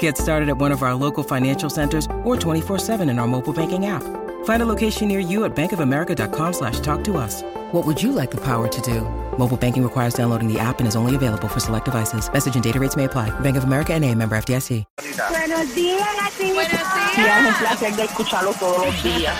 Get started at one of our local financial centers or 24-7 in our mobile banking app. Find a location near you at bankofamerica.com slash talk to us. What would you like the power to do? Mobile banking requires downloading the app and is only available for select devices. Message and data rates may apply. Bank of America and a member FDIC. Buenos días, gatito. Buenos Sí, es un placer de escucharlo todos los días.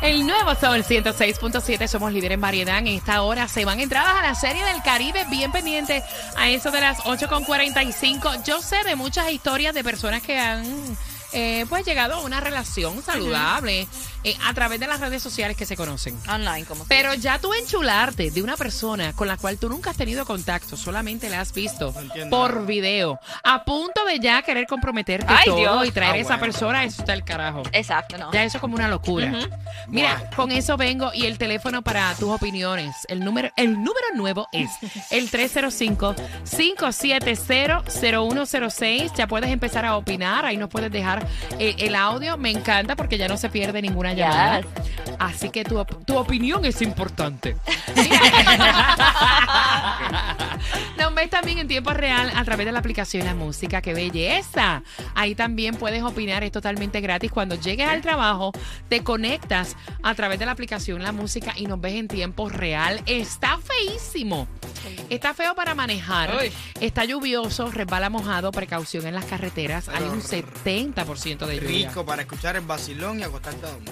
El nuevo Sol 106.7, somos líderes en variedad. En esta hora se van entradas a la serie del Caribe, bien pendiente a eso de las 8.45. Yo sé de muchas historias de personas que han eh, pues llegado a una relación saludable eh, a través de las redes sociales que se conocen. Online, como se Pero ya tú enchularte de una persona con la cual tú nunca has tenido contacto, solamente la has visto por video, a punto de ya querer comprometerte Ay, todo Dios. y traer Ah, esa bueno. persona, eso está el carajo. Exacto, no. Ya eso es como una locura. Ujú. Mira, con eso vengo y el teléfono para tus opiniones. El número, el número nuevo es el 305-570-0106. Ya puedes empezar a opinar. Ahí nos puedes dejar eh, el audio. Me encanta porque ya no se pierde ninguna llamada. Así que tu, tu opinión es importante. Ves también en tiempo real a través de la aplicación La Música. ¡Qué belleza! Ahí también puedes opinar, es totalmente gratis. Cuando llegues al trabajo, te conectas a través de la aplicación La Música y nos ves en tiempo real. Está feísimo. Está feo para manejar. Uy. Está lluvioso, resbala mojado, precaución en las carreteras. Hay un 70% de lluvia. Rico para escuchar el vacilón y acostarte a dormir.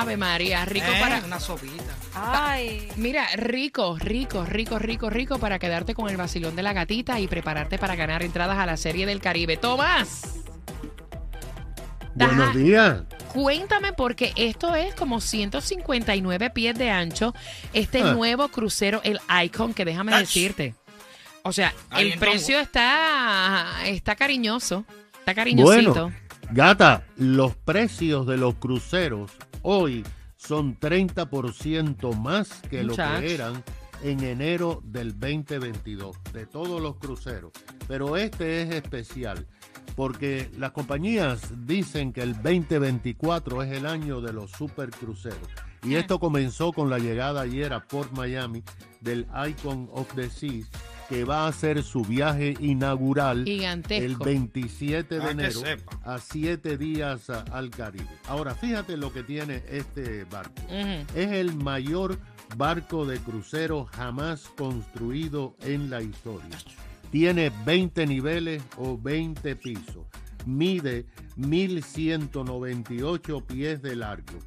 Ave María, rico Eh, para... Una sopita. Ay. Mira, rico, rico, rico, rico, rico para quedarte con el vacilón de la gatita y prepararte para ganar entradas a la Serie del Caribe. Tomás, Buenos días. cuéntame porque esto es como 159 pies de ancho, este Ah. nuevo crucero, el Icon, que déjame Ach. decirte. O sea, Ahí el precio está, está cariñoso, está cariñosito. Bueno, gata, los precios de los cruceros hoy son 30% más que lo que eran en enero del 2022, de todos los cruceros. Pero este es especial, porque las compañías dicen que el 2024 es el año de los supercruceros. Y esto comenzó con la llegada ayer a Port Miami del Icon of the Seas, que va a hacer su viaje inaugural el Gigantesco. 27 de Ah, enero a siete días a- al Caribe. Ahora, fíjate lo que tiene este barco. Es el mayor barco de crucero jamás construido en la historia. Tiene 20 niveles o 20 pisos. Mide 1198 pies de largo.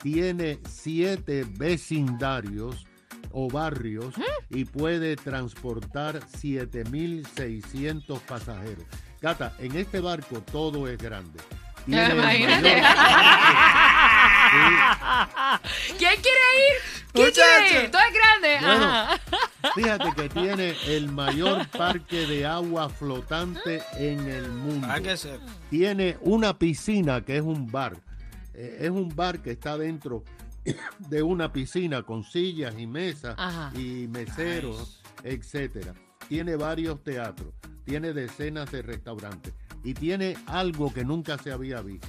Tiene 7 vecindarios o barrios y puede transportar 7600 pasajeros. Gata, en este barco todo es grande. Tiene Imagínate. mayor- ¿Quién quiere ir? ¿Quién quiere ir? Todo es grande. Bueno. Ajá. Fíjate que tiene el mayor parque de agua flotante en el mundo. Sepa. Tiene una piscina que es un bar. Eh, es un bar que está dentro de una piscina con sillas y mesas Ajá. y meseros, etcétera. Tiene varios teatros, tiene decenas de restaurantes y tiene algo que nunca se había visto.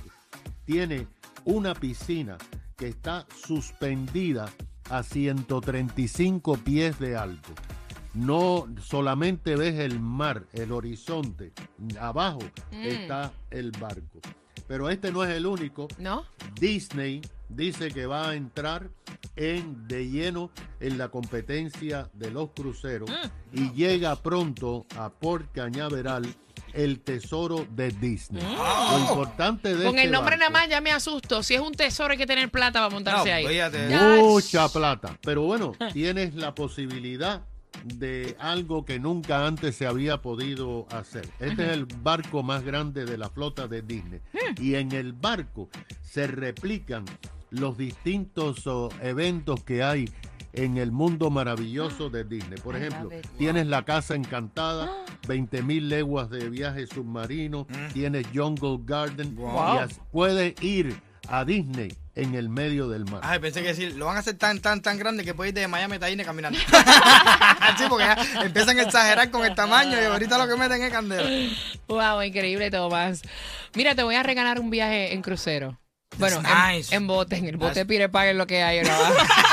Tiene una piscina que está suspendida a 135 pies de alto. No solamente ves el mar, el horizonte, abajo Mm. está el barco. Pero este no es el único. ¿No? Disney dice que va a entrar en de lleno en la competencia de los cruceros y llega pronto a Port Cañaveral el tesoro de Disney. Lo importante de Con este el nombre nada más ya me asusto. Si es un tesoro hay que tener plata para montarse No, ahí. Mucha plata. Pero bueno, tienes la posibilidad de algo que nunca antes se había podido hacer. Este es el barco más grande de la flota de Disney. Y en el barco se replican los distintos oh, eventos que hay en el mundo maravilloso de Disney. Por ejemplo, tienes la casa encantada, 20 mil leguas de viaje submarino, tienes Jungle Garden, Wow. y puedes ir a Disney en el medio del mar. Ay, pensé que decir, lo van a hacer tan, tan, tan grande que puede ir de Miami a Disney caminando. sí, porque ya empiezan a exagerar con el tamaño y ahorita lo que meten es candela. Wow, increíble, Tomás. Mira, te voy a regalar un viaje en crucero. Bueno, That's en, nice. en bote, en el bote That's- Peter Pan es lo que hay ahora abajo.